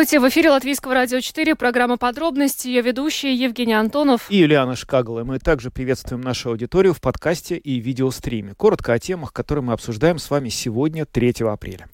Здравствуйте, в эфире Латвийского радио 4, программа «Подробности», ее ведущие Евгений Антонов и Юлиана Шкагала. Мы также приветствуем нашу аудиторию в подкасте и видеостриме. Коротко о темах, которые мы обсуждаем с вами сегодня, 3 апреля.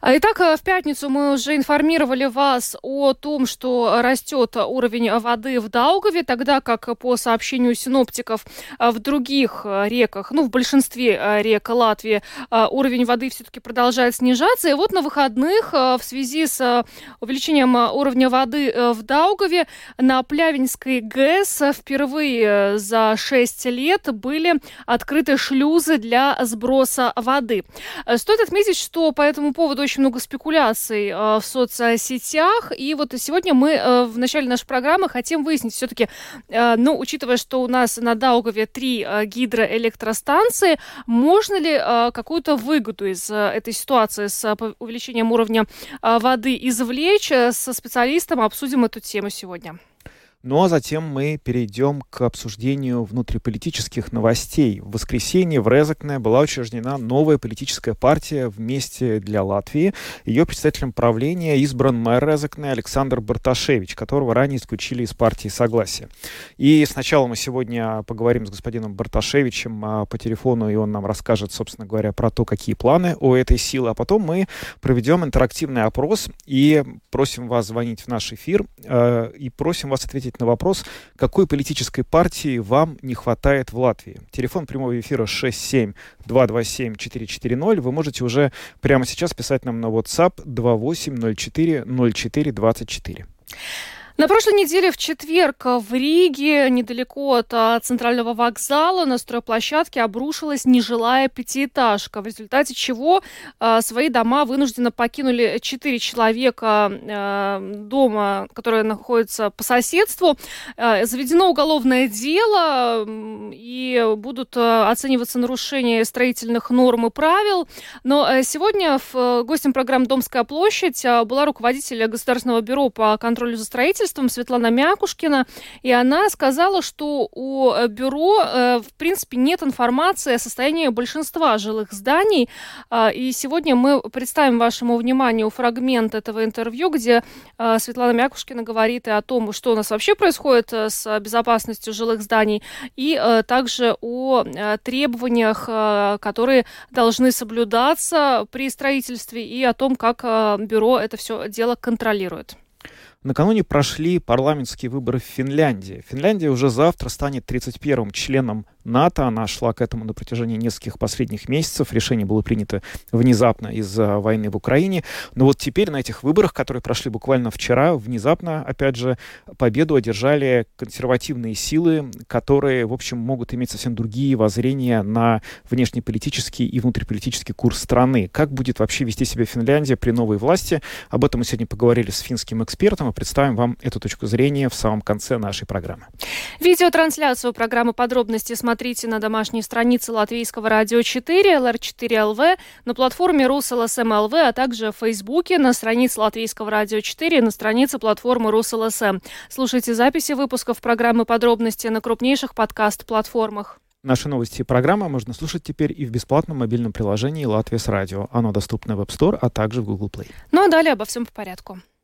Итак, в пятницу мы уже информировали вас о том, что растет уровень воды в Даугаве, тогда как по сообщению синоптиков в других реках, ну, в большинстве рек Латвии, уровень воды все-таки продолжает снижаться. И вот на выходных в связи с увеличением увеличением э, уровня воды э, в Даугаве на Плявинской ГЭС впервые э, за 6 лет были открыты шлюзы для сброса воды. Стоит отметить, что по этому поводу очень много спекуляций в соцсетях. И вот сегодня мы в начале нашей программы хотим выяснить все-таки, ну, учитывая, что у нас на Даугаве три гидроэлектростанции, можно ли какую-то выгоду из этой ситуации с увеличением уровня воды извлечь? Со специалистом, обсудим эту тему сегодня. Ну а затем мы перейдем к обсуждению внутриполитических новостей. В воскресенье в Резакне была учреждена новая политическая партия «Вместе для Латвии». Ее председателем правления избран мэр Резакне Александр Барташевич, которого ранее исключили из партии «Согласие». И сначала мы сегодня поговорим с господином Барташевичем а, по телефону, и он нам расскажет, собственно говоря, про то, какие планы у этой силы. А потом мы проведем интерактивный опрос и просим вас звонить в наш эфир э, и просим вас ответить ответить на вопрос, какой политической партии вам не хватает в Латвии. Телефон прямого эфира 67-227-440. Вы можете уже прямо сейчас писать нам на WhatsApp 2804 04 24. На прошлой неделе в четверг в Риге, недалеко от а, центрального вокзала, на стройплощадке обрушилась нежилая пятиэтажка, в результате чего а, свои дома вынужденно покинули четыре человека а, дома, которые находятся по соседству. Заведено уголовное дело и будут оцениваться нарушения строительных норм и правил. Но сегодня в гостем программы «Домская площадь» была руководитель Государственного бюро по контролю за строительством правительством Светлана Мякушкина, и она сказала, что у э, бюро, э, в принципе, нет информации о состоянии большинства жилых зданий. А, и сегодня мы представим вашему вниманию фрагмент этого интервью, где э, Светлана Мякушкина говорит и о том, что у нас вообще происходит с безопасностью жилых зданий, и также о требованиях, которые должны соблюдаться при строительстве, и о том, как бюро это все дело контролирует. Накануне прошли парламентские выборы в Финляндии. Финляндия уже завтра станет 31-м членом НАТО. Она шла к этому на протяжении нескольких последних месяцев. Решение было принято внезапно из-за войны в Украине. Но вот теперь на этих выборах, которые прошли буквально вчера, внезапно, опять же, победу одержали консервативные силы, которые, в общем, могут иметь совсем другие воззрения на внешнеполитический и внутриполитический курс страны. Как будет вообще вести себя Финляндия при новой власти? Об этом мы сегодня поговорили с финским экспертом представим вам эту точку зрения в самом конце нашей программы. Видеотрансляцию программы подробности смотрите на домашней странице Латвийского радио 4, LR4LV, на платформе РусЛСМ ЛВ, а также в Фейсбуке, на странице Латвийского радио 4 на странице платформы РусЛСМ. Слушайте записи выпусков программы «Подробности» на крупнейших подкаст-платформах. Наши новости и программы можно слушать теперь и в бесплатном мобильном приложении «Латвия с радио». Оно доступно в App Store, а также в Google Play. Ну а далее обо всем по порядку.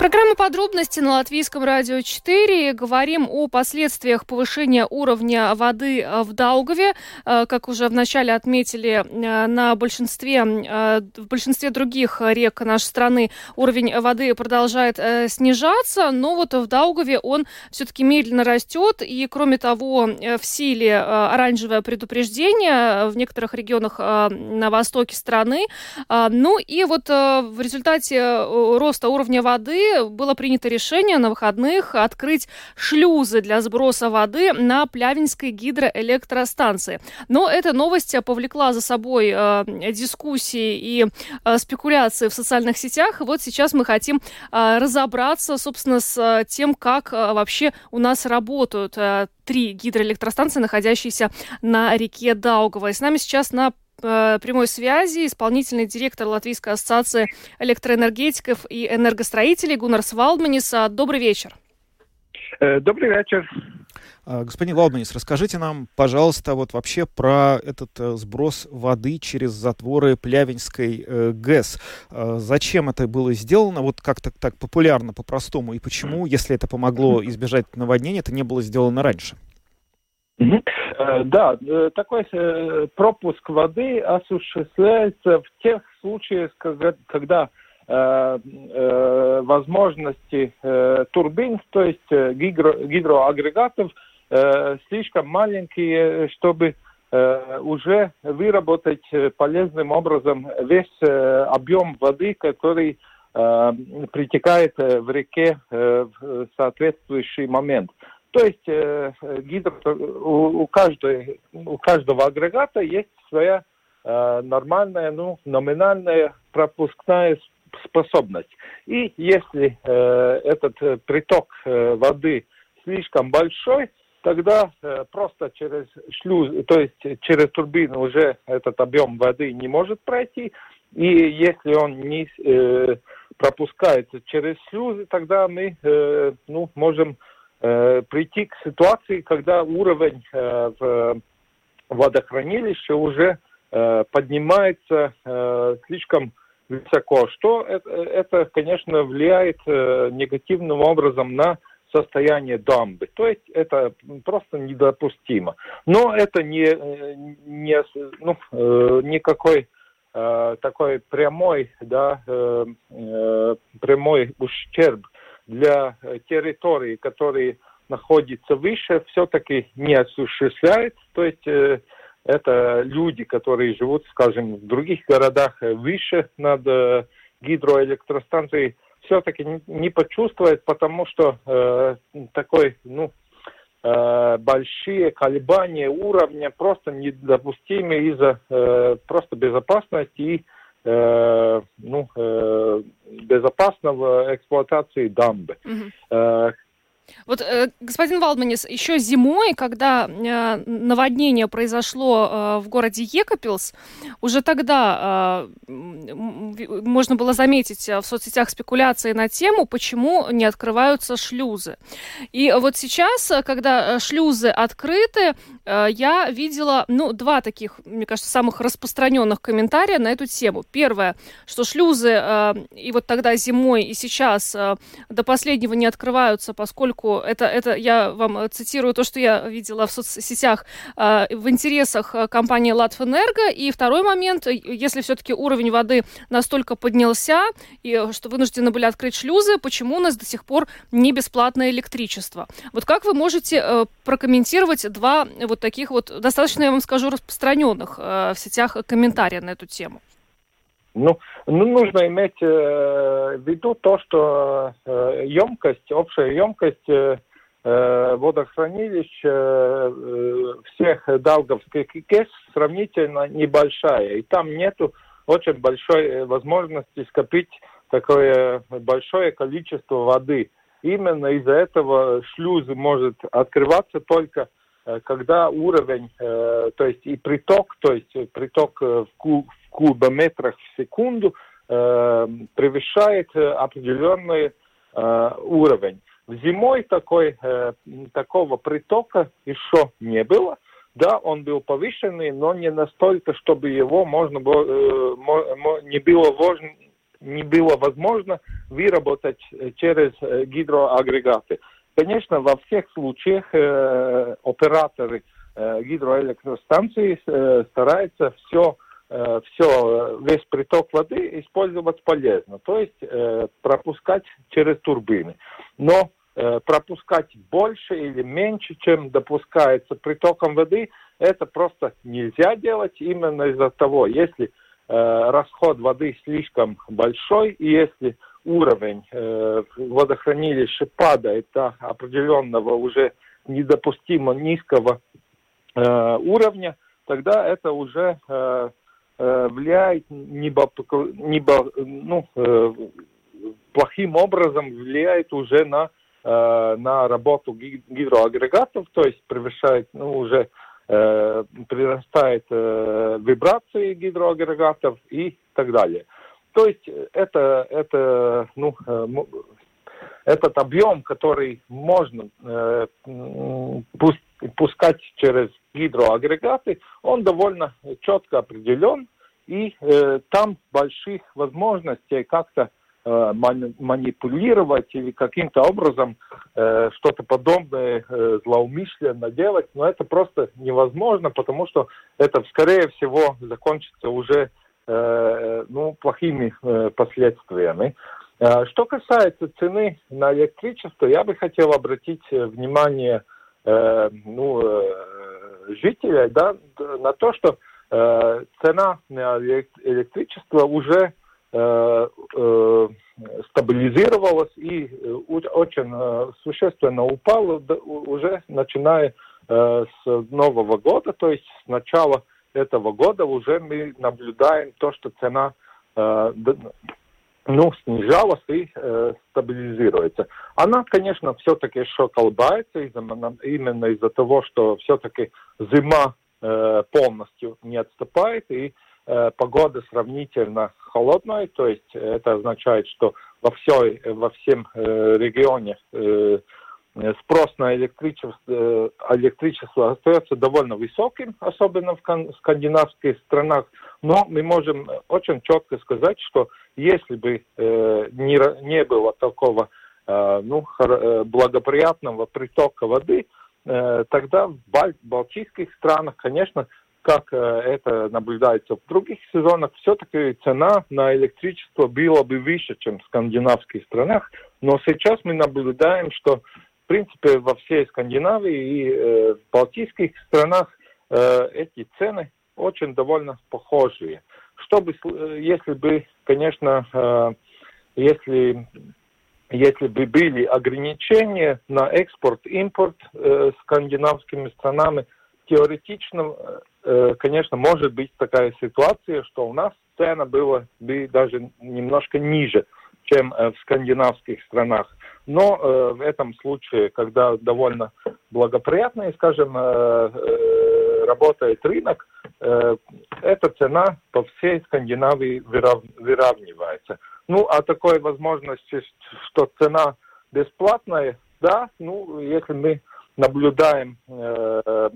Программа подробности на Латвийском радио 4. Говорим о последствиях повышения уровня воды э, в Даугаве. Э, как уже вначале отметили, э, на большинстве, в большинстве других рек нашей страны уровень воды продолжает снижаться, но вот в Даугаве он все-таки медленно растет. И, кроме того, в силе оранжевое предупреждение в некоторых регионах на востоке страны. Ну и вот в результате роста уровня воды было принято решение на выходных открыть шлюзы для сброса воды на Плявинской гидроэлектростанции. Но эта новость повлекла за собой э, дискуссии и э, спекуляции в социальных сетях. Вот сейчас мы хотим э, разобраться, собственно, с э, тем, как э, вообще у нас работают э, три гидроэлектростанции, находящиеся на реке Даугава. И с нами сейчас на прямой связи исполнительный директор Латвийской ассоциации электроэнергетиков и энергостроителей Гуннар Свалдманис. Добрый вечер. Э, добрый вечер. А, господин Валдманис, расскажите нам, пожалуйста, вот вообще про этот э, сброс воды через затворы Плявинской э, ГЭС. Э, зачем это было сделано, вот как-то так популярно, по-простому, и почему, если это помогло избежать наводнения, это не было сделано раньше? Э, да, э, такой пропуск воды осуществляется в тех случаях, когда возможности турбин, то есть гидро, гидроагрегатов, Э, слишком маленькие, чтобы э, уже выработать полезным образом весь э, объем воды, который притекает в реке в соответствующий момент. То есть гидро, у, у, каждой, у каждого агрегата есть своя нормальная, ну, номинальная пропускная способность. И если этот приток воды слишком большой, тогда э, просто через шлюз, то есть через турбину уже этот объем воды не может пройти. И если он не э, пропускается через шлюзы, тогда мы э, ну, можем э, прийти к ситуации, когда уровень э, в водохранилище уже э, поднимается э, слишком высоко, что это, конечно, влияет негативным образом на состояние дамбы. То есть это просто недопустимо. Но это не, не ну, никакой такой прямой, да, прямой ущерб для территории, которые находятся выше, все-таки не осуществляет. То есть э, это люди, которые живут, скажем, в других городах выше над э, гидроэлектростанцией, все-таки не почувствует, потому что э, такой, ну, э, большие колебания уровня просто недопустимы из-за э, просто безопасности и э, ну, э, безопасного эксплуатации дамбы. Э, вот, э, господин Валдманис, еще зимой, когда э, наводнение произошло э, в городе Екапилс, уже тогда э, можно было заметить в соцсетях спекуляции на тему, почему не открываются шлюзы. И вот сейчас, когда шлюзы открыты, э, я видела, ну, два таких, мне кажется, самых распространенных комментария на эту тему. Первое, что шлюзы э, и вот тогда зимой, и сейчас э, до последнего не открываются, поскольку это, это я вам э, цитирую то, что я видела в соцсетях, э, в интересах э, компании Латвэнерго. И второй момент, если все-таки уровень воды настолько поднялся, и что вынуждены были открыть шлюзы, почему у нас до сих пор не бесплатное электричество? Вот как вы можете прокомментировать два вот таких вот, достаточно, я вам скажу, распространенных в сетях комментария на эту тему? Ну, ну нужно иметь э, в виду то, что э, емкость, общая емкость э, э водохранилищ э, всех Даугавских ГЭС сравнительно небольшая. И там нету очень большой э, возможности скопить такое большое количество воды. Именно из-за этого шлюз может открываться только когда уровень, то есть и приток, то есть приток в кубометрах в секунду э, превышает э, определенный э, уровень. Зимой такой, э, такого притока еще не было. Да, он был повышенный, но не настолько, чтобы его можно было, э, не было не было возможно выработать э, через э, гидроагрегаты. Конечно, во всех случаях э, операторы э, гидроэлектростанции э, стараются все Э, все, весь приток воды использовать полезно, то есть э, пропускать через турбины. Но э, пропускать больше или меньше, чем допускается притоком воды, это просто нельзя делать именно из-за того, если расход воды слишком большой, и если уровень э, водохранилища падает до определенного уже недопустимо низкого э, уровня, тогда это уже э, э, влияет небо, небо, ну, э, плохим образом влияет уже на, э, на работу гидроагрегатов, то есть превышает ну, уже э, прирастает э, вибрации гидроагрегатов и так далее. То есть это, это ну, э, этот объем, который можно э, пускать через гидроагрегаты, он довольно четко определен, и э, там больших возможностей как-то манипулировать или каким-то образом э, что-то подобное э, злоумышленно делать, но это просто невозможно, потому что это, скорее всего, закончится уже э, ну, плохими э, последствиями. Э, что касается цены на электричество, я бы хотел обратить э, внимание э, ну, э, жителей да, на то, что э, цена на электричество уже э, э, стабилизировалась и э, очень э, существенно упала уже начиная э, с нового года, то есть с начала этого года уже мы наблюдаем то, что цена ну, снижалась и э, стабилизируется. Она, конечно, все-таки еще колбается именно из-за того, что все-таки зима э, полностью не отступает и э, погода сравнительно холодная, то есть это означает, что во, всей, во всем э, регионе э, спрос на электричество, э, электричество остается довольно высоким, особенно в скандинавских странах, но мы можем очень четко сказать, что если бы э, не, не было такого э, ну, э, благоприятного притока воды, э, тогда в Балтийских странах, конечно, как э, это наблюдается в других сезонах, все-таки цена на электричество была бы выше, чем в скандинавских странах. Но сейчас мы наблюдаем, что в принципе во всей Скандинавии и э, в Балтийских странах э, эти цены очень довольно похожие. Чтобы, э, если бы, конечно, э, если, если бы были ограничения на экспорт-импорт э, скандинавскими странами, теоретично, конечно, может быть такая ситуация, что у нас цена была бы даже немножко ниже, чем в скандинавских странах. Но в этом случае, когда довольно благоприятный, скажем, работает рынок, э, эта цена по всей Скандинавии вырав, выравнивается. Ну, а такой возможности, что цена бесплатная, да, ну, если мы наблюдаем, э, э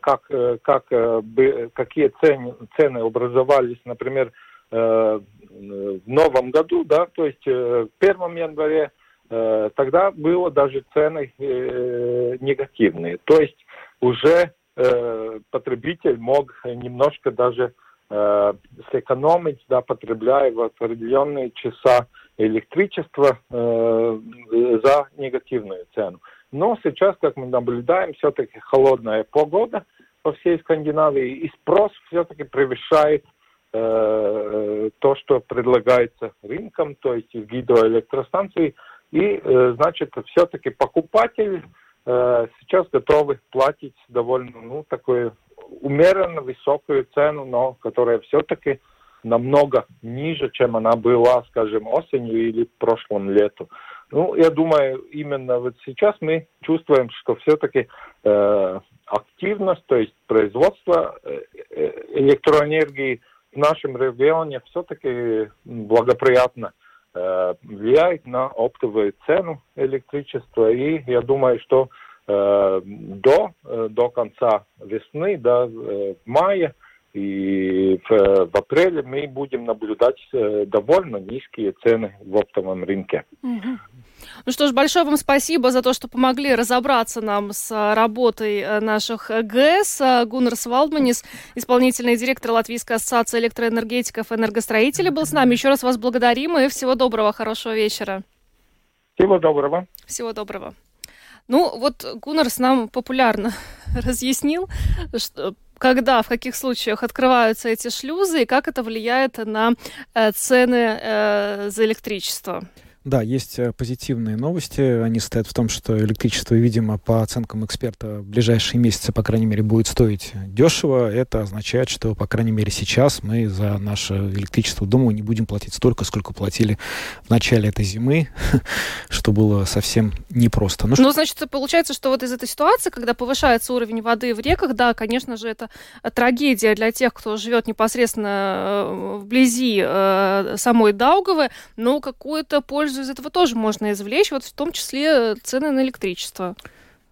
как, э, как, э, какие цены, цены образовались, например, э, в новом году, да, то есть в 1 январе, тогда было даже цены негативные. То есть уже э, потребитель мог немножко даже э, сэкономить, да, потребляя в определенные часа электричество э, за негативную цену. Но сейчас, как мы наблюдаем, все-таки холодная погода по всей Скандинавии, и спрос все-таки превышает э, то, что предлагается рынком, то есть гидроэлектростанции, и, э, значит, все-таки покупатель Э, сейчас готовы платить довольно, ну, такую умеренно высокую цену, но которая все-таки намного ниже, чем она была, скажем, осенью или прошлым летом. Ну, я думаю, именно вот сейчас мы чувствуем, что все-таки э, активность, то есть производство э, э электроэнергии в нашем регионе все-таки благоприятно Э, влияет на оптовую цену электричества. И я думаю, что э, до, э, до конца весны, до э, мая и в, в апреле мы будем наблюдать э, довольно низкие цены в оптовом рынке. Угу. Ну что ж, большое вам спасибо за то, что помогли разобраться нам с работой э, наших ГЭС. А, Гуннерс Валдманис, исполнительный директор Латвийской ассоциации электроэнергетиков и энергостроителей, был с нами. Еще раз вас благодарим и всего доброго, хорошего вечера. Всего доброго. Всего доброго. Ну, вот Гуннерс нам популярно разъяснил, что когда, в каких случаях открываются эти шлюзы и как это влияет на э, цены э, за электричество? Да, есть э, позитивные новости. Они состоят в том, что электричество, видимо, по оценкам эксперта, в ближайшие месяцы, по крайней мере, будет стоить дешево. Это означает, что, по крайней мере, сейчас мы за наше электричество, думаю, не будем платить столько, сколько платили в начале этой зимы, что было совсем непросто. Ну, ну, значит, получается, что вот из этой ситуации, когда повышается уровень воды в реках, да, конечно же, это трагедия для тех, кто живет непосредственно э, вблизи э, самой Даугавы, но какую-то пользу пользу из этого тоже можно извлечь, вот в том числе цены на электричество.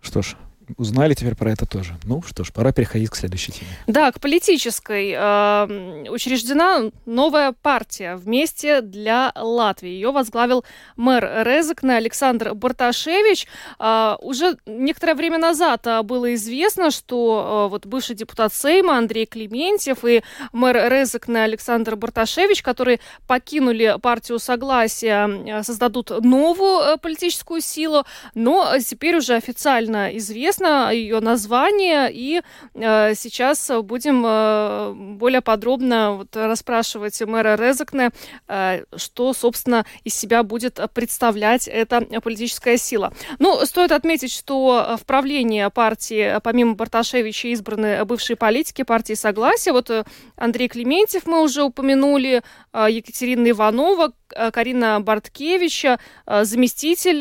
Что ж, Узнали теперь про это тоже. Ну что ж, пора переходить к следующей теме. Да, к политической. Э, учреждена новая партия «Вместе для Латвии». Ее возглавил мэр Резекна Александр Барташевич. Э, уже некоторое время назад э, было известно, что э, вот бывший депутат Сейма Андрей Клементьев и мэр Резекна Александр Барташевич, которые покинули партию Согласия, создадут новую политическую силу. Но теперь уже официально известно, известно ее название, и э, сейчас будем э, более подробно вот, расспрашивать мэра Резекне, э, что, собственно, из себя будет представлять эта политическая сила. Ну, стоит отметить, что в правлении партии, помимо Барташевича, избраны бывшие политики партии Согласия. Вот э, Андрей Клементьев мы уже упомянули, э, Екатерина Иванова, Карина Барткевича, заместитель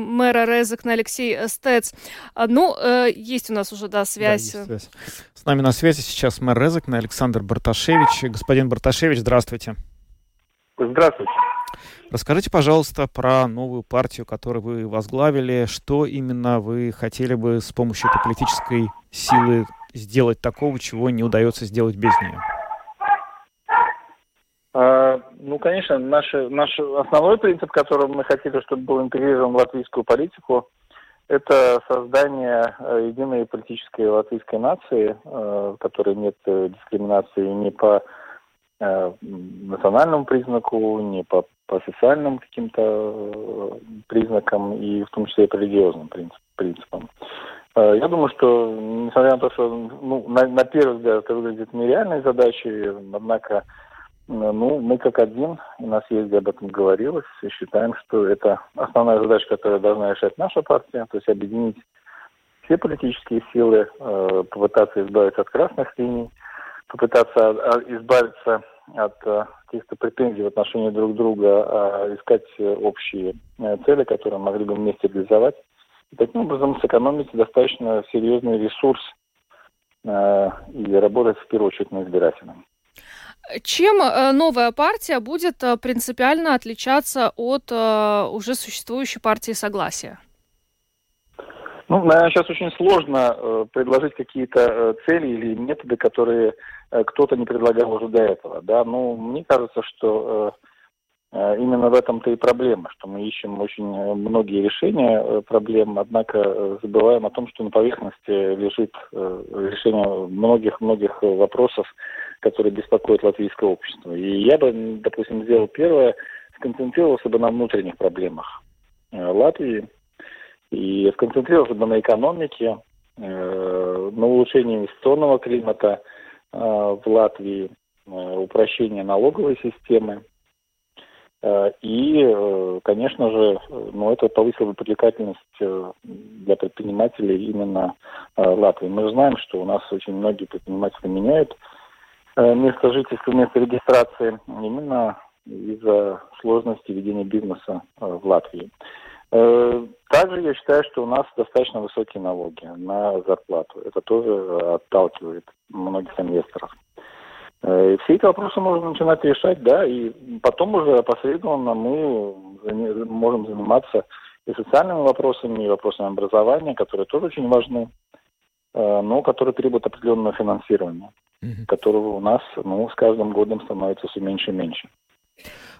мэра Резекна Алексей Стец. Ну, э, есть у нас уже, да, связь. Да, связь. С нами на связи сейчас мэр Резекна Александр Барташевич. Господин Барташевич, здравствуйте. Здравствуйте. Расскажите, пожалуйста, про новую партию, которую вы возглавили. Что именно вы хотели бы с помощью этой политической силы сделать такого, чего не удается сделать без нее? А, ну, конечно, наш, наш основной принцип, которым мы хотели, чтобы был интегрирован в латвийскую политику, это создание э, единой политической латвийской нации, э, в которой нет э, дискриминации ни по национальному признаку, ни по, по социальным каким-то признакам, и в том числе и по религиозным принципам. Я думаю, что, несмотря на то, что ну, на, на первый взгляд это выглядит нереальной задачей, однако ну, мы как один, и на съезде об этом говорилось, и считаем, что это основная задача, которую должна решать наша партия, то есть объединить все политические силы, э, попытаться избавиться от красных линий, попытаться а, избавиться от э, каких-то претензий в отношении друг друга, а искать общие э, цели, которые могли бы вместе реализовать. И таким образом сэкономить достаточно серьезный ресурс и работать в первую очередь на избирателям. Чем э, новая партия будет э, принципиально отличаться от э, уже существующей партии Согласия? Ну, наверное, сейчас очень сложно предложить какие-то цели или методы, которые кто-то не предлагал уже до этого. Да? Ну, мне кажется, что именно в этом-то и проблема, что мы ищем очень многие решения проблем, однако забываем о том, что на поверхности лежит решение многих-многих вопросов, которые беспокоят латвийское общество. И я бы, допустим, сделал первое, сконцентрировался бы на внутренних проблемах э, Латвии и сконцентрировался бы на экономике, э, на улучшении инвестиционного климата э, в Латвии, упрощение налоговой системы. И, конечно же, ну, это повысило бы привлекательность для предпринимателей именно Латвии. Мы знаем, что у нас очень многие предприниматели меняют место жительства, место регистрации именно из-за сложности ведения бизнеса э, в Латвии. Э, также я считаю, что у нас достаточно высокие налоги на зарплату. Это тоже отталкивает многих инвесторов. Все эти вопросы можно начинать решать, да, и потом уже опосредованно мы можем заниматься и социальными вопросами, и вопросами образования, которые тоже очень важны, но которые требуют определенного финансирования угу. которого у нас ну, с каждым годом становится все меньше и меньше.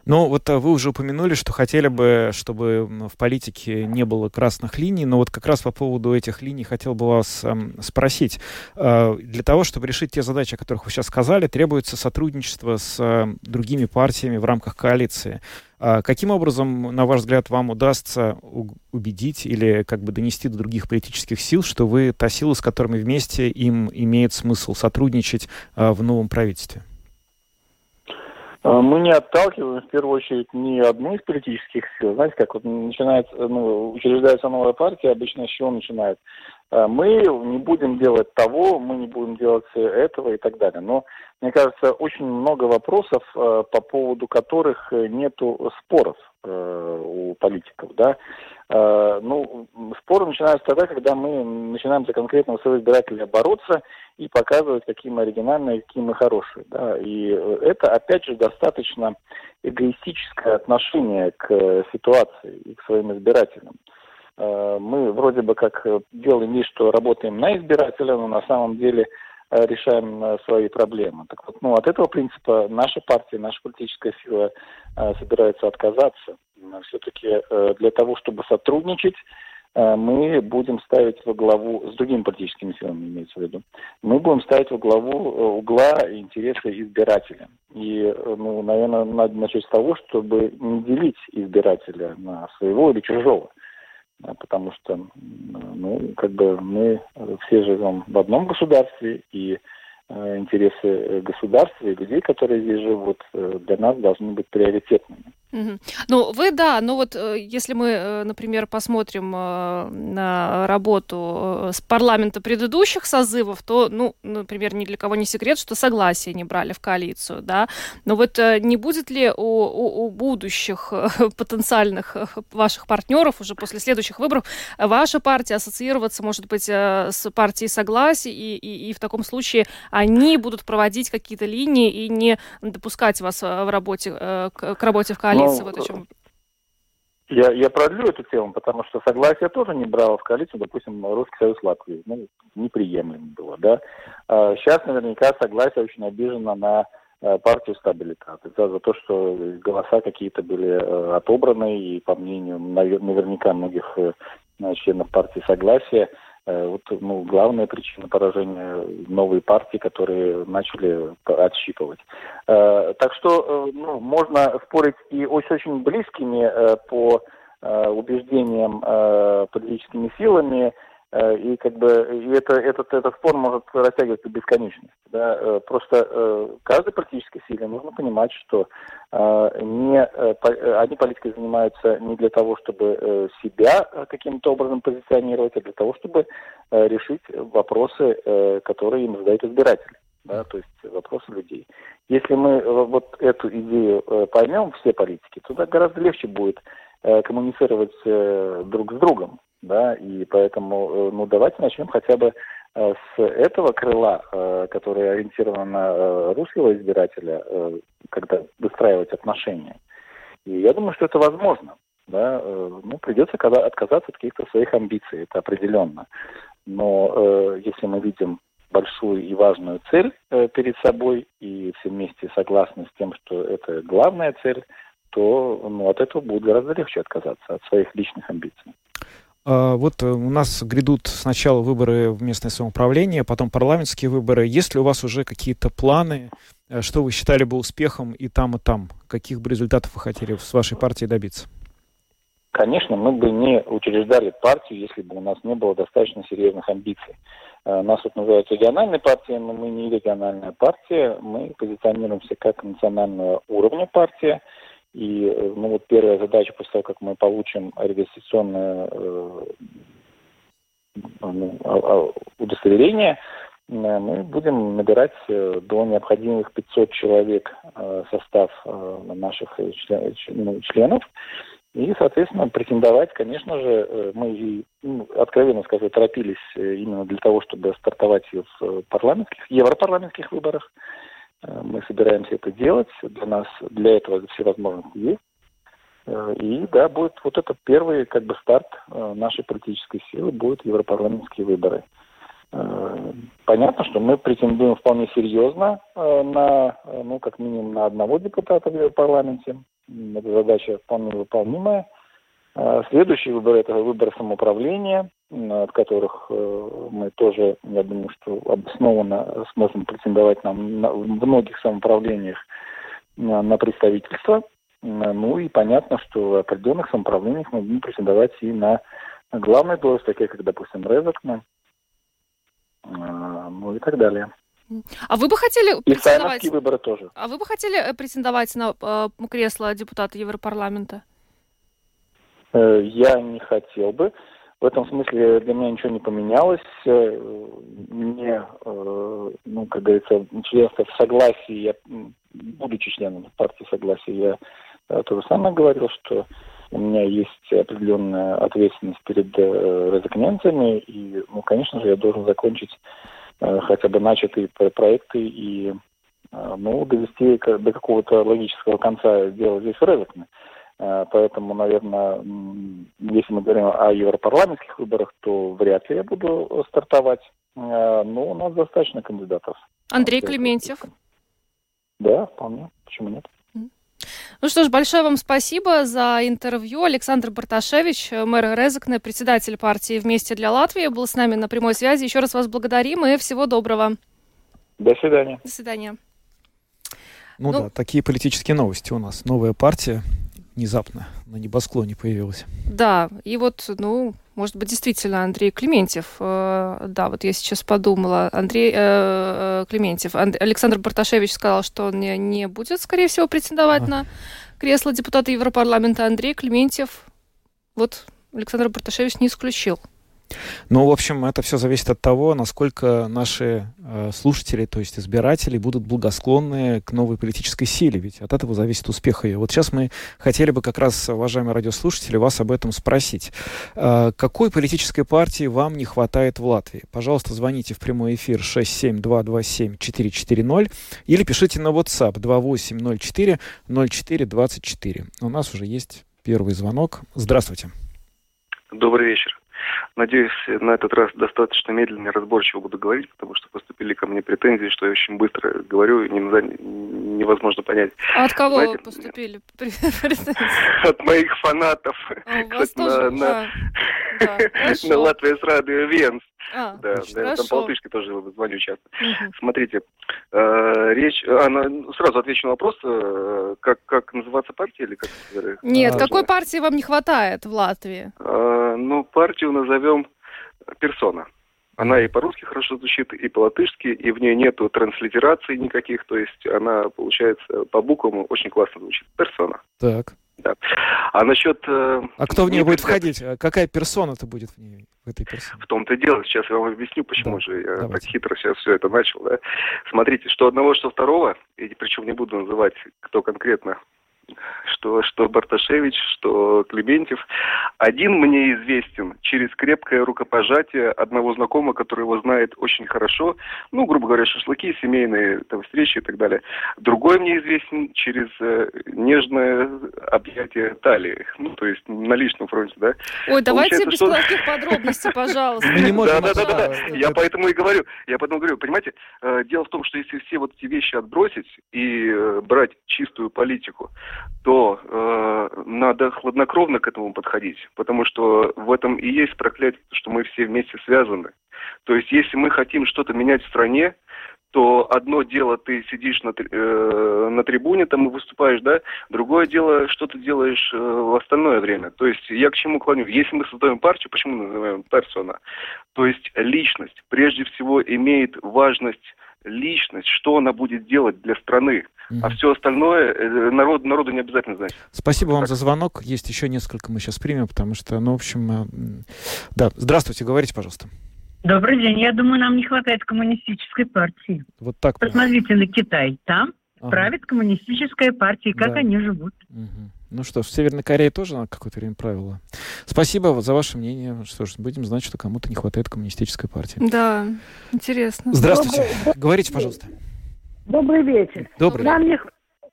Ну, вот а, вы уже упомянули, что хотели бы, чтобы в политике не было красных линий, но вот как раз по поводу этих линий хотел бы вас эм, спросить. Э, для того, чтобы решить те задачи, о которых вы сейчас сказали, требуется сотрудничество с э, другими партиями в рамках коалиции. А каким образом, на ваш взгляд, вам удастся убедить или как бы донести до других политических сил, что вы та сила, с которыми вместе им имеет смысл сотрудничать а, в новом правительстве? А, мы не отталкиваем, в первую очередь, ни одну из политических сил. Знаете, как вот начинается, ну, учреждается новая партия, обычно с чего начинает? А, мы не будем делать того, мы не будем делать этого и так далее. Но, мне кажется, очень много вопросов, а, по поводу которых нету споров у политиков, да. Ну, споры начинаются тогда, когда мы начинаем за конкретного своего избирателя бороться и показывать, какие мы оригинальные, какие мы хорошие. Да. И это, опять же, достаточно эгоистическое отношение к ситуации и к своим избирателям. Э, мы вроде бы как делаем вид, что работаем на избирателя, но на самом деле э, решаем э, свои проблемы. Так вот, ну, от этого принципа наша партия, наша политическая сила собирается отказаться. Все-таки для того, чтобы сотрудничать, Э, мы будем ставить во главу, с другими политическими силами имеется в виду, мы будем ставить во главу э, угла интересы избирателя. И, э, ну, наверное, надо начать с того, чтобы не делить избирателя на своего или чужого. Потому что, ну, как бы мы все живем в одном государстве, и интересы государства и людей, которые здесь живут, для нас должны быть приоритетными. Ну, вы, да, но вот э, если мы, э, например, посмотрим э, на работу с парламента предыдущих созывов, то, ну, например, ни для кого не секрет, что согласие не брали в коалицию, да. Но вот не будет ли у, у, у будущих потенциальных ваших партнеров уже после следующих выборов ваша партия ассоциироваться, может быть, с партией согласия, и, и, и в таком случае они будут проводить какие-то линии и не допускать вас в работе, к, к работе в коалиции? Коалиции? Ну, вот о чем. Я, я продлю эту тему, потому что согласие тоже не брало в коалицию, допустим, Русский Союз Латвии. Ну, неприемлемо было, да. А сейчас наверняка согласие очень обижено на э, партию стабилитат. За, за то, что голоса какие-то были э, отобраны, и по мнению наверняка многих э, членов партии согласия, Э, вот, ну, главная причина поражения новой партии, которые начали отщипывать. Э, так что э, ну, можно спорить и с очень близкими по убеждениям политическими силами, Э, и как бы и это, этот, этот спор может растягиваться до бесконечности. Да? Э, просто э, каждой политической силе нужно понимать, что не, они политикой занимаются не для того, чтобы себя каким-то образом позиционировать, а для того, чтобы решить вопросы, которые им задают избиратели. Да, то есть вопросы людей. Если мы вот эту идею поймем, все политики, то гораздо легче будет коммуницировать друг с другом да, и поэтому, э, ну, давайте начнем хотя бы э, с этого крыла, э, которое ориентировано на русского избирателя, когда выстраивать отношения. И я думаю, что это возможно. Да, ну, придется отказаться от каких-то своих амбиций, это определенно. Но если мы видим большую и важную цель перед собой, и все вместе согласны с тем, что это главная цель, то ну, от этого будет гораздо легче отказаться от своих личных амбиций. А, вот э, у нас грядут сначала выборы в местное самоуправление, потом парламентские выборы. Есть ли у вас уже какие-то планы, э, что вы считали бы успехом и там, и там? Каких бы результатов вы хотели с вашей партией добиться? Конечно, мы бы не учреждали партию, если бы у нас не было достаточно серьезных амбиций. Э, нас тут называют региональной партией, но мы не региональная партия. Мы позиционируемся как национального уровня партия. И э, ну, вот первая задача после того, как мы получим регистрационное э, ну, а, а, удостоверение, э, мы будем набирать э, до необходимых 500 человек состав наших ну, членов. И, соответственно, претендовать, конечно же, мы, ну, откровенно скажу, торопились именно для того, чтобы стартовать в парламентских, европарламентских выборах. Э, мы собираемся это делать. Для нас для этого все возможности есть. Э, и да, будет вот это первый как бы старт э, нашей политической силы, будут европарламентские выборы. Понятно, что мы претендуем вполне серьезно на, ну, как минимум, на одного депутата в парламенте. Эта задача вполне выполнимая. Следующий выбор – это выбор самоуправления от которых э, мы тоже, я думаю, что обоснованно сможем претендовать нам на, в многих самоуправлениях на, представительство. Ну и понятно, что в определенных самоуправлениях мы будем претендовать и на главные должности, такие как, допустим, Резакна, ну и так далее. А вы бы хотели и претендовать... выборы тоже. А вы бы хотели претендовать на э, кресло депутата Европарламента? Э, я не хотел бы. В этом смысле для меня ничего не поменялось. Э, мне, э, ну, как говорится, членство в согласии, я, будучи членом партии согласия, я то же самое говорил, что у меня есть определенная ответственность перед резакненцами, и, ну, конечно же, я должен закончить хотя бы начатые проекты и, ну, довести до какого-то логического конца дело здесь в. Э, поэтому, наверное, если мы говорим о европарламентских выборах, то вряд ли я буду стартовать. Э, но у нас достаточно кандидатов. Андрей Клементьев. Да, вполне. Почему нет? Ну что ж, большое вам спасибо за интервью. Александр Барташевич, мэр Резекне, председатель партии «Вместе для Латвии», был с нами на прямой связи. Еще раз вас благодарим и всего доброго. До свидания. До свидания. Ну, ну да, такие политические новости у нас. Новая партия внезапно на небосклоне появилась. Да, и вот, ну, может быть, действительно Андрей Клементьев. Э, да, вот я сейчас подумала. Андрей э, э Клементьев. Анд, Александр Барташевич сказал, что он не, не будет, скорее всего, претендовать а. на кресло депутата Европарламента. Андрей Клементьев, вот Александр Барташевич не исключил. Ну, в общем, это все зависит от того, насколько наши э, слушатели, то есть избиратели, будут благосклонны к новой политической силе, ведь от этого зависит успех ее. Вот сейчас мы хотели бы как раз, уважаемые радиослушатели, вас об этом спросить. Э, какой политической партии вам не хватает в Латвии? Пожалуйста, звоните в прямой эфир 67227-440 или пишите на WhatsApp 2804-0424. У нас уже есть первый звонок. Здравствуйте. Добрый вечер. Надеюсь, на этот раз достаточно медленно и разборчиво буду говорить, потому что поступили ко мне претензии, что я очень быстро говорю, и невозможно понять. А от кого Знаете, поступили От моих фанатов. А, Кстати, на, на, да, на Латвия с радио Венс. А, да, да, там по тоже звоню часто. Угу. Смотрите, э, речь... А, на, сразу отвечу на вопрос, э, как, как называться партия или как? Нет, а, какой партии вам не хватает в Латвии? Э, ну, партию назовем персона. Она и по-русски хорошо звучит, и по-латышски, и в ней нету транслитерации никаких, то есть она, получается, по буквам очень классно звучит. Персона. Так. Да. А насчет... Э, а кто в нее будет входить? А какая персона-то будет в ней, в этой персоне? В том-то и дело. Сейчас я вам объясню, почему да, же я давайте. так хитро сейчас все это начал. Да? Смотрите, что одного, что второго, и причем не буду называть, кто конкретно что, что Барташевич, что Клементьев. Один мне известен через крепкое рукопожатие одного знакомого, который его знает очень хорошо. Ну, грубо говоря, шашлыки, семейные там, встречи и так далее. Другой мне известен через э, нежное объятие талии. Ну, то есть на личном фронте, да. Ой, давайте без что... таких подробностей, пожалуйста. Да, да, да, да. Я поэтому и говорю. Я поэтому говорю, понимаете, э, дело в том, что если все вот эти вещи отбросить и э, брать чистую политику, то э, надо хладнокровно к этому подходить, потому что в этом и есть проклятие, что мы все вместе связаны. То есть, если мы хотим что-то менять в стране, то одно дело ты сидишь на, э, на трибуне там и выступаешь, да, другое дело, что ты делаешь э, в остальное время. То есть я к чему клоню? Если мы создаем партию, почему называем персона? То есть личность прежде всего имеет важность личность, что она будет делать для страны. Mm-hmm. А все остальное э, народ, народу не обязательно знать. Спасибо вам так. за звонок. Есть еще несколько мы сейчас примем, потому что, ну, в общем, э, да. Здравствуйте, говорите, пожалуйста. Добрый день. Я думаю, нам не хватает коммунистической партии. Вот так. Посмотрите на Китай. Там ага. правит коммунистическая партия. Как да. они живут? Угу. Ну что ж, в Северной Корее тоже на какое-то время правило. Спасибо за ваше мнение. Что ж, будем знать, что кому-то не хватает коммунистической партии. Да, интересно. Здравствуйте. Добрый... Говорите, пожалуйста. Добрый вечер. Добрый. Нам не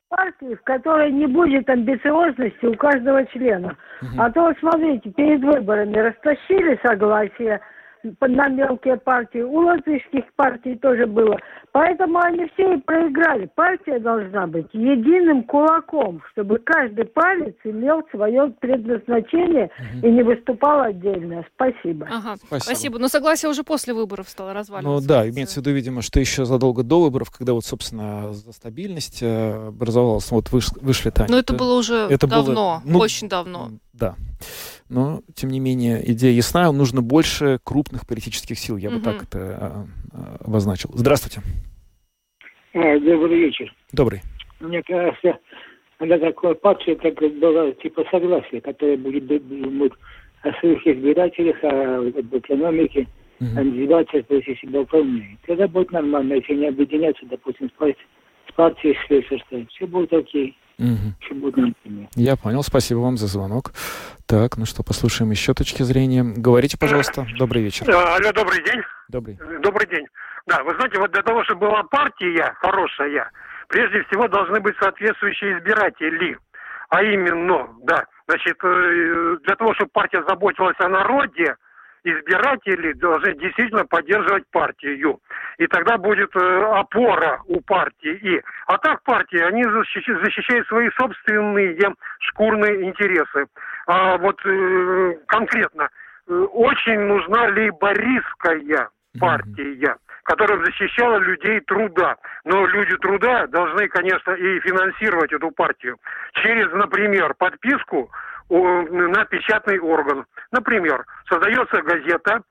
партии, в которой не будет амбициозности у каждого члена. Угу. А то, смотрите, перед выборами растащили согласие, на мелкие партии, у латышских партий тоже было. Поэтому они все и проиграли. Партия должна быть единым кулаком, чтобы каждый палец имел свое предназначение угу. и не выступал отдельно. Спасибо. Ага, спасибо. спасибо. Но согласие уже после выборов стало разваливаться. Ну да, имеется в виду, видимо, что еще задолго до выборов, когда вот, собственно, за стабильность э, образовалась, вот выш, вышли Таня. Но это, было уже это давно, было, ну, очень давно. Да но, тем не менее, идея ясна. Нужно больше крупных политических сил. Я угу. бы так это а, а, обозначил. Здравствуйте. А, добрый вечер. Добрый. Мне кажется, когда такое партия, так было типа согласие, которое будет думать о своих избирателях, о, об экономике, угу. о издевательствах, то есть себя выполняет. Тогда будет нормально, если не объединяться, допустим, с, с партией Швейцарской. Все будет окей. Угу. Я понял, спасибо вам за звонок. Так, ну что, послушаем еще точки зрения. Говорите, пожалуйста. Добрый вечер. Э, алло, добрый день. Добрый. Добрый день. Да, вы знаете, вот для того, чтобы была партия хорошая, прежде всего должны быть соответствующие избиратели. А именно, да, значит, э, для того, чтобы партия заботилась о народе, избиратели должны действительно поддерживать партию. И тогда будет э, опора у партии. И, а так партии, они защищают, свои собственные шкурные интересы. А вот э, конкретно, очень нужна лейбористская партия, которая защищала людей труда. Но люди труда должны, конечно, и финансировать эту партию через, например, подписку на печатный орган. Например, создается газета,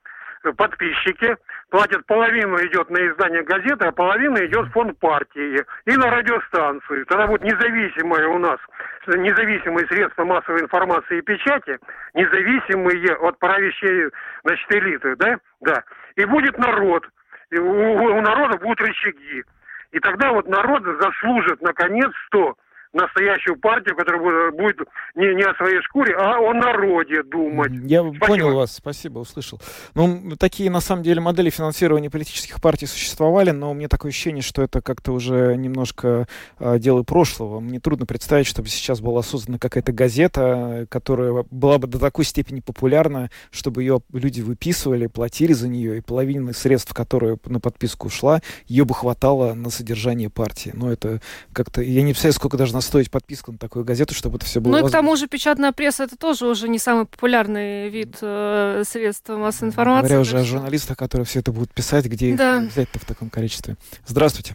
э, подписчики платят половину идет на издание газеты, а половина идет в фонд партии и на радиостанцию. Тогда вот независимые у нас, независимые средства массовой информации и печати, независимые от правящей, значит, элиты, да, да. И будет народ, у, у народа будут рычаги. И тогда вот народ заслужит наконец что? Настоящую партию, которая будет не, не о своей шкуре, а о народе думать. Я спасибо. понял вас, спасибо, услышал. Ну, такие, на самом деле, модели финансирования политических партий существовали, но мне такое ощущение, что это как-то уже немножко э, дело прошлого. Мне трудно представить, чтобы сейчас была создана какая-то газета, которая была бы до такой степени популярна, чтобы ее люди выписывали, платили за нее, и половина средств, которые на подписку ушла, ее бы хватало на содержание партии. Но это как-то... Я не представляю, сколько должна стоить подписка на такую газету, чтобы это все было Ну и к тому же печатная пресса это тоже уже не самый популярный вид э, средств массовой информации. Говоря уже о журналистах, которые все это будут писать, где да. взять-то в таком количестве. Здравствуйте.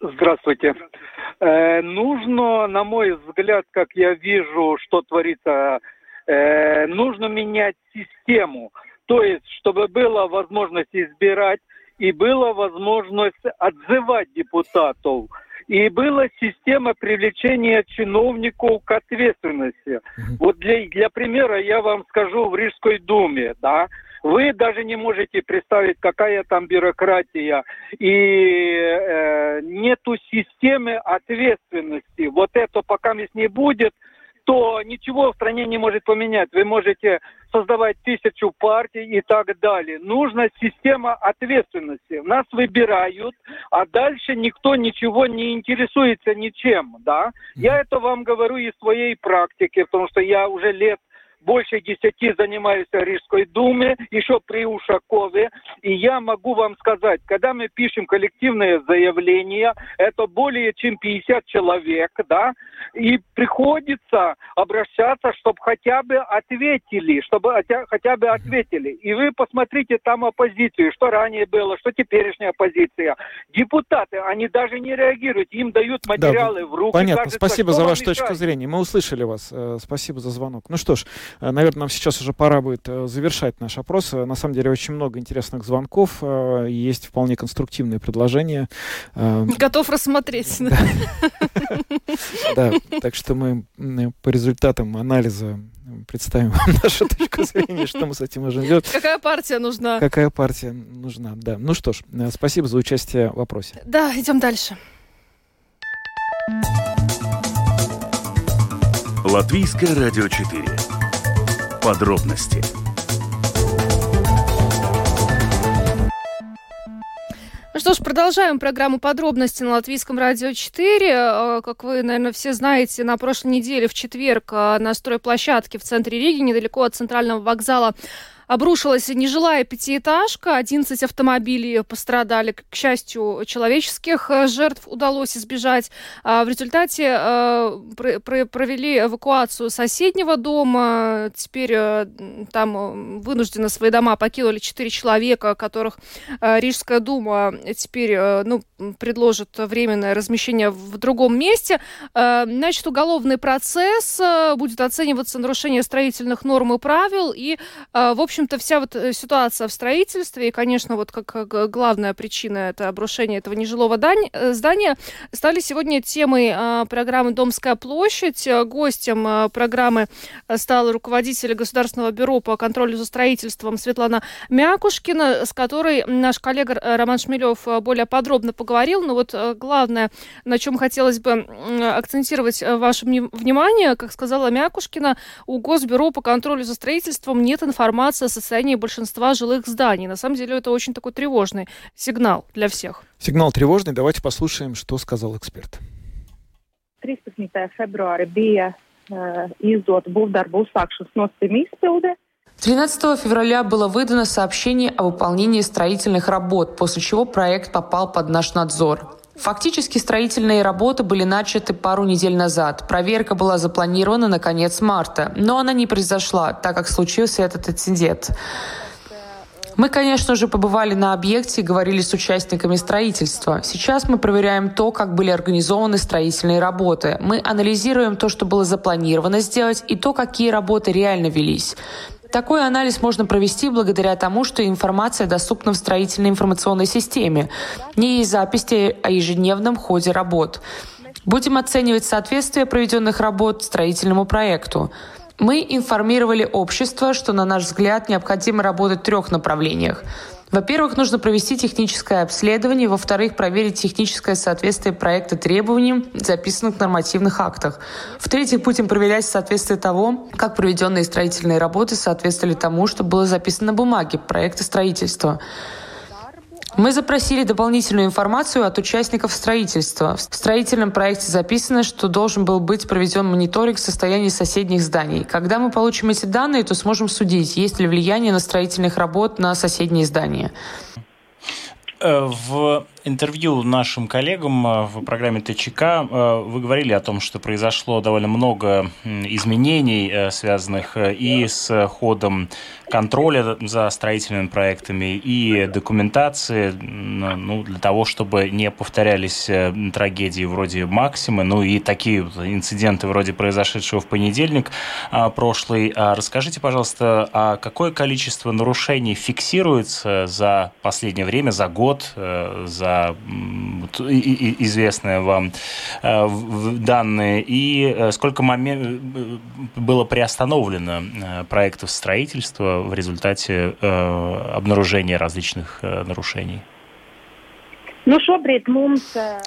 Здравствуйте. Э, нужно, на мой взгляд, как я вижу, что творится, э, нужно менять систему. То есть, чтобы была возможность избирать и была возможность отзывать депутатов и была система привлечения чиновников к ответственности. Вот для, для примера я вам скажу в Рижской думе, да, вы даже не можете представить, какая там бюрократия. И э, нету системы ответственности. Вот это пока не будет, то ничего в стране не может поменять. Вы можете создавать тысячу партий и так далее. Нужна система ответственности. Нас выбирают, а дальше никто ничего не интересуется ничем, да. Я это вам говорю из своей практики, потому что я уже лет больше десяти занимаюсь в Рижской думе, еще при Ушакове. И я могу вам сказать, когда мы пишем коллективное заявление, это более чем 50 человек, да, и приходится обращаться, чтобы хотя бы ответили, чтобы хотя бы ответили. И вы посмотрите там оппозицию, что ранее было, что теперешняя оппозиция. Депутаты, они даже не реагируют, им дают материалы да, в руки. Понятно, кажется, спасибо за вашу точку зрения. Мы услышали вас. Э, спасибо за звонок. Ну что ж, Наверное, нам сейчас уже пора будет э, завершать наш опрос. Э, на самом деле очень много интересных звонков, есть вполне конструктивные предложения. Готов рассмотреть. Да, так что мы по результатам анализа представим вам нашу точку зрения, что мы с этим можем делать. Какая партия нужна? Какая партия нужна, да. Ну что ж, спасибо за участие в вопросе. Да, идем дальше. Латвийское радио 4 подробности. Ну что ж, продолжаем программу подробности на Латвийском радио 4. Э, как вы, наверное, все знаете, на прошлой неделе в четверг э, на стройплощадке в центре Риги, недалеко от центрального вокзала, Обрушилась нежилая пятиэтажка, 11 автомобилей пострадали. К счастью, человеческих э, жертв удалось избежать. А в результате э, провели эвакуацию соседнего дома. Теперь э, там вынуждены свои дома покинули 4 человека, которых Рижская дума теперь ну, предложит временное размещение в другом месте. Значит, уголовный процесс будет оцениваться нарушение строительных норм и правил. И, в общем-то, вся вот ситуация в строительстве и, конечно, вот как главная причина это обрушение этого нежилого э, здания, стали сегодня темой а, программы «Домская площадь». Гостем программы стал руководитель Государственного бюро по контролю за строительством Светлана Мякушкина, с которой наш коллега Роман Шмелев более подробно поговорил. Но вот главное, на чем хотелось бы акцентировать ваше внимание, как сказала Мякушкина, у Госбюро по контролю за строительством нет информации о состоянии большинства жилых зданий. На самом деле это очень такой тревожный сигнал для всех. Сигнал тревожный. Давайте послушаем, что сказал эксперт. 13. февраля bija uh, izdota būvdarbu uzsākšanas nosacījuma izpilde. 13 февраля было выдано сообщение о выполнении строительных работ, после чего проект попал под наш надзор. Фактически строительные работы были начаты пару недель назад. Проверка была запланирована на конец марта, но она не произошла, так как случился этот инцидент. Мы, конечно же, побывали на объекте и говорили с участниками строительства. Сейчас мы проверяем то, как были организованы строительные работы. Мы анализируем то, что было запланировано сделать, и то, какие работы реально велись. Такой анализ можно провести благодаря тому, что информация доступна в строительной информационной системе. Не есть записи о ежедневном ходе работ. Будем оценивать соответствие проведенных работ строительному проекту. Мы информировали общество, что, на наш взгляд, необходимо работать в трех направлениях. Во-первых, нужно провести техническое обследование. Во-вторых, проверить техническое соответствие проекта требованиям, записанным в нормативных актах. В-третьих, будем проверять соответствие того, как проведенные строительные работы соответствовали тому, что было записано на бумаге проекта строительства. Мы запросили дополнительную информацию от участников строительства. В строительном проекте записано, что должен был быть проведен мониторинг состояния соседних зданий. Когда мы получим эти данные, то сможем судить, есть ли влияние на строительных работ на соседние здания. Э, в интервью нашим коллегам э, в программе ТЧК э, вы говорили о том, что произошло довольно много изменений, связанных и с ходом контроля за строительными проектами и документации, ну, для того, чтобы не повторялись трагедии вроде Максимы, ну и такие инциденты вроде произошедшего в понедельник прошлый. А расскажите, пожалуйста, а какое количество нарушений фиксируется за последнее время, за год, за известные вам э, данные, и э, сколько момент э, было приостановлено проектов строительства в результате обнаружения различных нарушений? Ну, шобрид, мумс...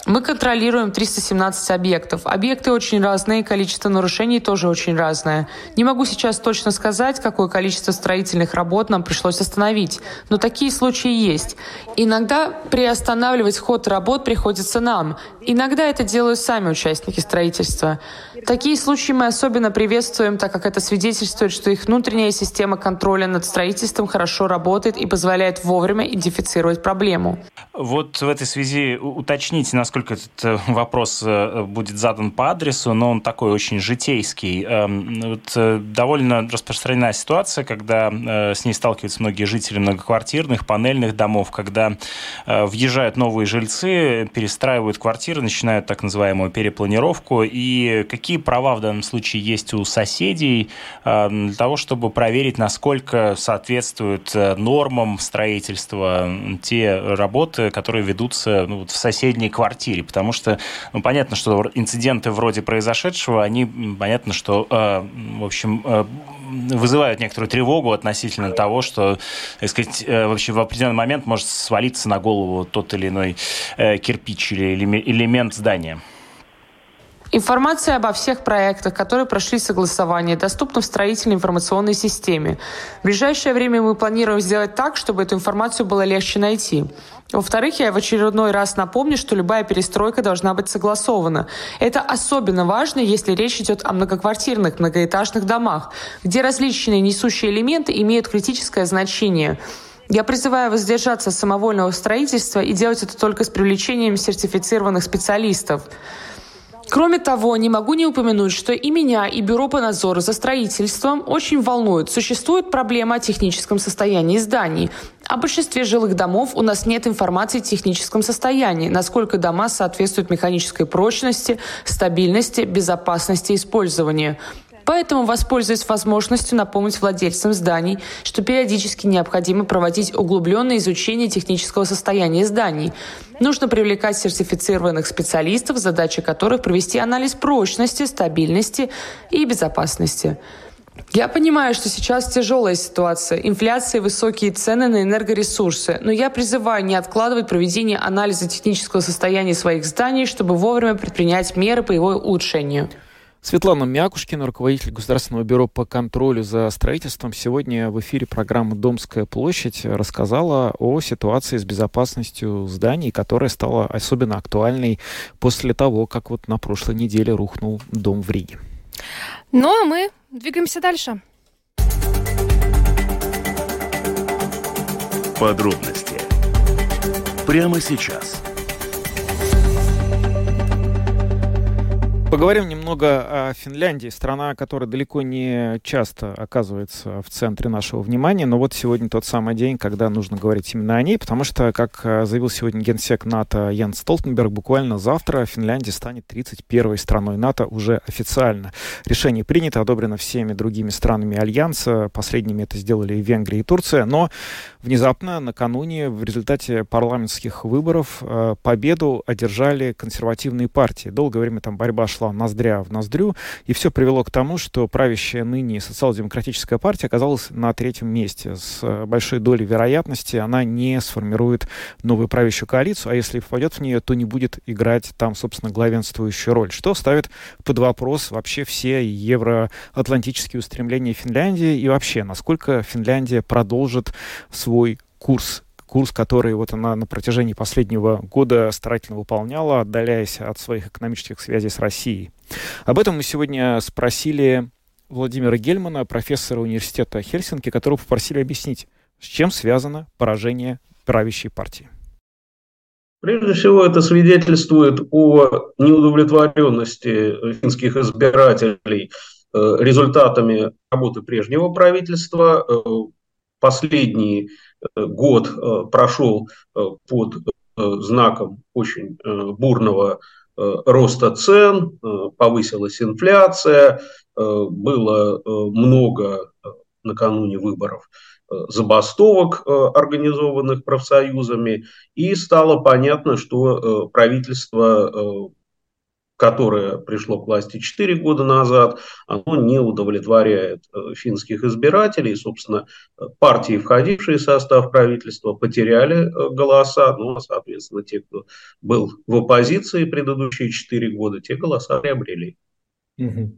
Мы контролируем 317 объектов. Объекты очень разные, количество нарушений тоже очень разное. Не могу сейчас точно сказать, какое количество строительных работ нам пришлось остановить, но такие случаи есть. Иногда приостанавливать ход работ приходится нам. Иногда это делают сами участники строительства. Такие случаи мы особенно приветствуем, так как это свидетельствует, что их внутренняя система контроля над строительством хорошо работает и позволяет вовремя идентифицировать проблему. Вот в этой связи уточните, насколько этот э, вопрос э, будет задан по адресу, но он такой очень житейский. Эм, вот э, довольно распространена ситуация, когда с ней сталкиваются многие жители многоквартирных, панельных домов, когда въезжают новые жильцы, перестраивают квартиры, начинают так называемую перепланировку. И какие права в данном случае есть у соседей для того, чтобы проверить, насколько соответствуют нормам строительства те работы, которые ведутся ну, в соседней квартире, потому что, ну, понятно, что инциденты вроде произошедшего, они, понятно, что, э, в общем, э, вызывают некоторую тревогу относительно того, что, так сказать, э, вообще в определенный момент может свалиться на голову тот или иной э, кирпич или элемент здания. Информация обо всех проектах, которые прошли согласование, доступна в строительной информационной системе. В ближайшее время мы планируем сделать так, чтобы эту информацию было легче найти. Во-вторых, я в очередной раз напомню, что любая перестройка должна быть согласована. Это особенно важно, если речь идет о многоквартирных, многоэтажных домах, где различные несущие элементы имеют критическое значение. Я призываю воздержаться от самовольного строительства и делать это только с привлечением сертифицированных специалистов. Кроме того, не могу не упомянуть, что и меня, и Бюро по надзору за строительством очень волнует. Существует проблема о техническом состоянии зданий. О большинстве жилых домов у нас нет информации о техническом состоянии, насколько дома соответствуют механической прочности, стабильности, безопасности использования. Поэтому воспользуюсь возможностью напомнить владельцам зданий, что периодически необходимо проводить углубленное изучение технического состояния зданий. Нужно привлекать сертифицированных специалистов, задача которых провести анализ прочности, стабильности и безопасности. Я понимаю, что сейчас тяжелая ситуация, инфляция и высокие цены на энергоресурсы, но я призываю не откладывать проведение анализа технического состояния своих зданий, чтобы вовремя предпринять меры по его улучшению. Светлана Мякушкина, руководитель Государственного бюро по контролю за строительством, сегодня в эфире программы «Домская площадь» рассказала о ситуации с безопасностью зданий, которая стала особенно актуальной после того, как вот на прошлой неделе рухнул дом в Риге. Ну а мы двигаемся дальше. Подробности прямо сейчас – Поговорим немного о Финляндии, страна, которая далеко не часто оказывается в центре нашего внимания, но вот сегодня тот самый день, когда нужно говорить именно о ней, потому что, как э, заявил сегодня генсек НАТО Ян Столтенберг, буквально завтра Финляндия станет 31-й страной НАТО уже официально. Решение принято, одобрено всеми другими странами Альянса, последними это сделали и Венгрия, и Турция, но внезапно накануне в результате парламентских выборов э, победу одержали консервативные партии. Долгое время там борьба шла шла ноздря в ноздрю, и все привело к тому, что правящая ныне социал-демократическая партия оказалась на третьем месте. С э, большой долей вероятности она не сформирует новую правящую коалицию, а если попадет в нее, то не будет играть там, собственно, главенствующую роль, что ставит под вопрос вообще все евроатлантические устремления Финляндии и вообще, насколько Финляндия продолжит свой курс курс, который вот она на протяжении последнего года старательно выполняла, отдаляясь от своих экономических связей с Россией. Об этом мы сегодня спросили Владимира Гельмана, профессора университета Хельсинки, которого попросили объяснить, с чем связано поражение правящей партии. Прежде всего, это свидетельствует о неудовлетворенности финских избирателей э, результатами работы прежнего правительства. Э, последние год э, прошел э, под знаком очень бурного роста цен, повысилась инфляция, было много накануне выборов забастовок, организованных профсоюзами, и стало понятно, что правительство которое пришло к власти 4 года назад, оно не удовлетворяет э, финских избирателей. Собственно, партии, входившие в состав правительства, потеряли э, голоса, ну, а, соответственно, те, кто был в оппозиции предыдущие 4 года, те голоса приобрели. Угу.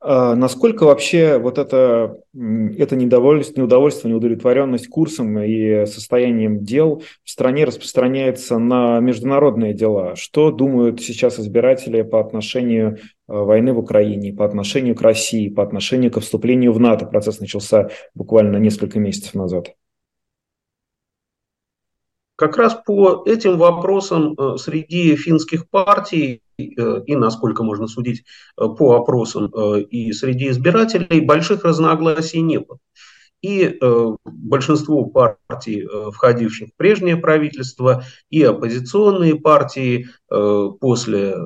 А насколько вообще вот это, это недовольство, неудовольствие, неудовлетворенность курсом и состоянием дел в стране распространяется на международные дела? Что думают сейчас избиратели по отношению а, войны в Украине, по отношению к России, по отношению к вступлению в НАТО? Процесс начался буквально несколько месяцев назад. Как раз по этим вопросам э, среди финских партий Э, и, насколько можно судить э, по опросам, и среди избирателей больших разногласий не было. И э, большинство партий, э, входивших в прежнее правительство, и оппозиционные партии э, после э,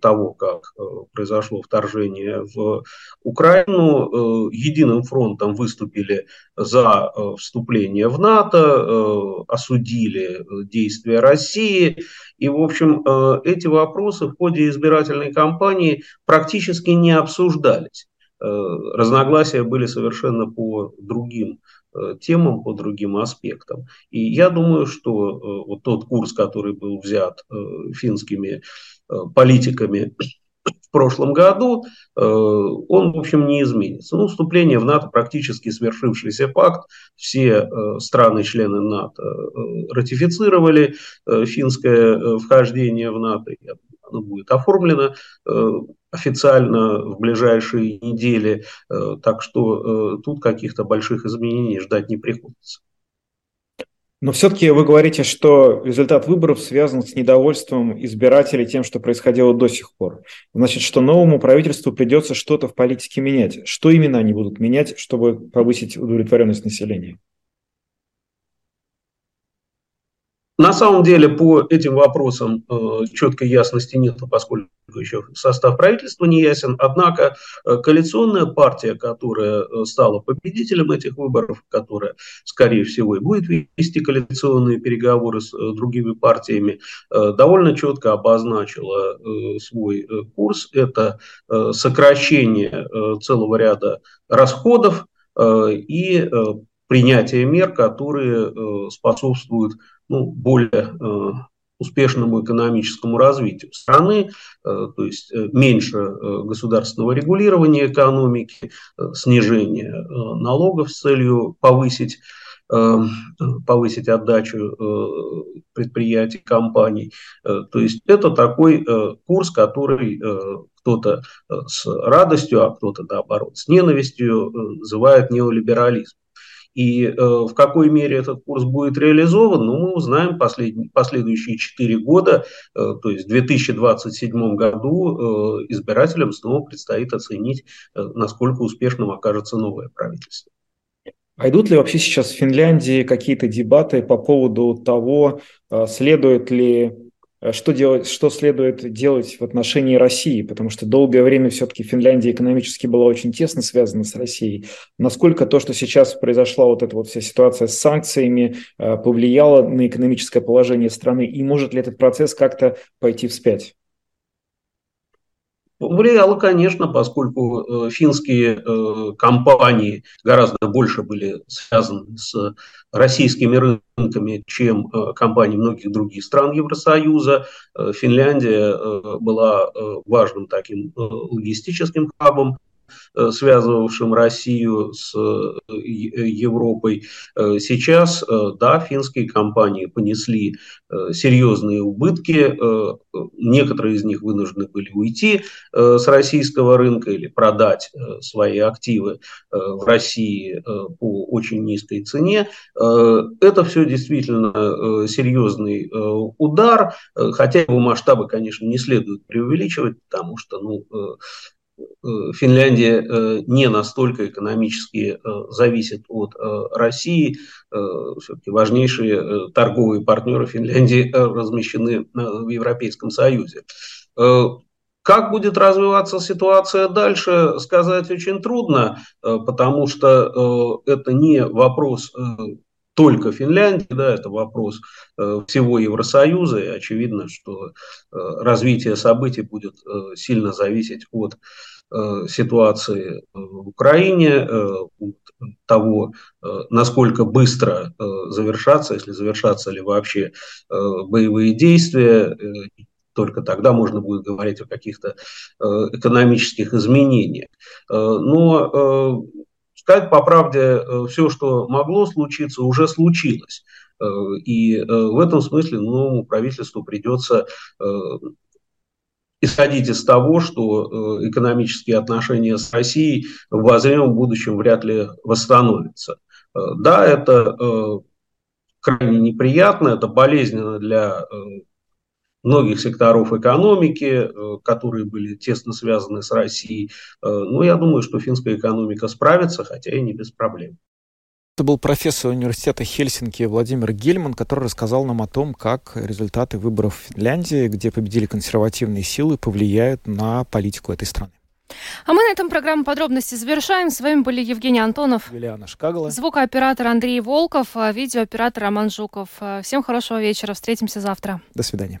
того, как э, произошло вторжение в Украину, э, единым фронтом выступили за э, вступление в НАТО, э, осудили действия России. И, в общем, э, эти вопросы в ходе избирательной кампании практически не обсуждались. Э, разногласия были совершенно по другим э, темам, по другим аспектам. И я думаю, что э, вот тот курс, который был взят финскими политиками в прошлом году, он, в общем, не изменится. Ну, вступление в НАТО практически свершившийся факт. Все страны-члены НАТО ратифицировали финское вхождение в НАТО. Оно будет оформлено официально в ближайшие недели. Так что тут каких-то больших изменений ждать не приходится. Но все-таки вы говорите, что результат выборов связан с недовольством избирателей тем, что происходило до сих пор. Значит, что новому правительству придется что-то в политике менять. Что именно они будут менять, чтобы повысить удовлетворенность населения? На самом деле по этим вопросам э, четкой ясности нет, поскольку еще состав правительства не ясен. Однако э, коалиционная партия, которая э, стала победителем этих выборов, которая, скорее всего, и будет вести коалиционные переговоры с другими партиями, довольно четко обозначила свой курс. Это сокращение целого ряда расходов и принятие мер, которые способствуют ну, более э, успешному экономическому развитию страны, э, то есть э, меньше государственного регулирования экономики, снижение налогов с целью повысить повысить отдачу предприятий, компаний. То есть это такой курс, который кто-то с радостью, а кто-то, наоборот, с ненавистью называет неолиберализм. И э, в какой мере этот курс будет реализован, ну, мы узнаем последние, последующие 4 года, э, то есть в 2027 году э, избирателям снова предстоит оценить, э, насколько успешным окажется новое правительство. А идут ли вообще сейчас в Финляндии какие-то дебаты по поводу того, э, следует ли что, делать, что следует делать в отношении России, потому что долгое время все-таки Финляндия экономически была очень тесно связана с Россией. Насколько то, что сейчас произошла вот эта вот вся ситуация с санкциями, э, повлияло на экономическое положение страны, и может ли этот процесс как-то пойти вспять? Влияло, конечно, поскольку э, финские э, компании гораздо больше были связаны с российскими рынками, чем э, компании многих других стран Евросоюза. Финляндия была важным таким логистическим хабом связывавшим Россию с э, Европой. Э, сейчас, да, финские компании понесли серьезные убытки, некоторые из них вынуждены были уйти с российского рынка или продать свои активы в России по очень низкой цене. Это все действительно серьезный удар, хотя его масштабы, конечно, не следует преувеличивать, потому что ну, Э, Финляндия э, не настолько экономически э, зависит от России. Все-таки важнейшие торговые партнеры Финляндии размещены в Европейском Союзе. Как будет развиваться ситуация дальше, сказать очень трудно, потому что это не вопрос только Финляндии, да, это вопрос всего Евросоюза, и очевидно, что развитие событий будет сильно зависеть от Э, ситуации в Украине, э, того, э, насколько быстро завершатся, если завершатся ли вообще боевые действия, только тогда можно будет говорить о каких-то экономических изменениях. Но сказать по правде, все, что могло случиться, уже случилось. И в этом смысле новому правительству придется исходить из того, что э, экономические отношения с Россией в обозримом будущем вряд ли восстановятся. Э, да, это э, крайне неприятно, это болезненно для многих секторов экономики, которые были тесно связаны с Россией. Но я думаю, что финская экономика справится, хотя и не без проблем. Это был профессор университета Хельсинки Владимир Гельман, который рассказал нам о том, как результаты выборов в Финляндии, где победили консервативные силы, повлияют на политику этой страны. А мы на этом программу подробности завершаем. С вами были Евгений Антонов, Юлиана Шкагала, звукооператор Андрей Волков, а видеооператор Роман Жуков. Всем хорошего вечера. Встретимся завтра. До свидания.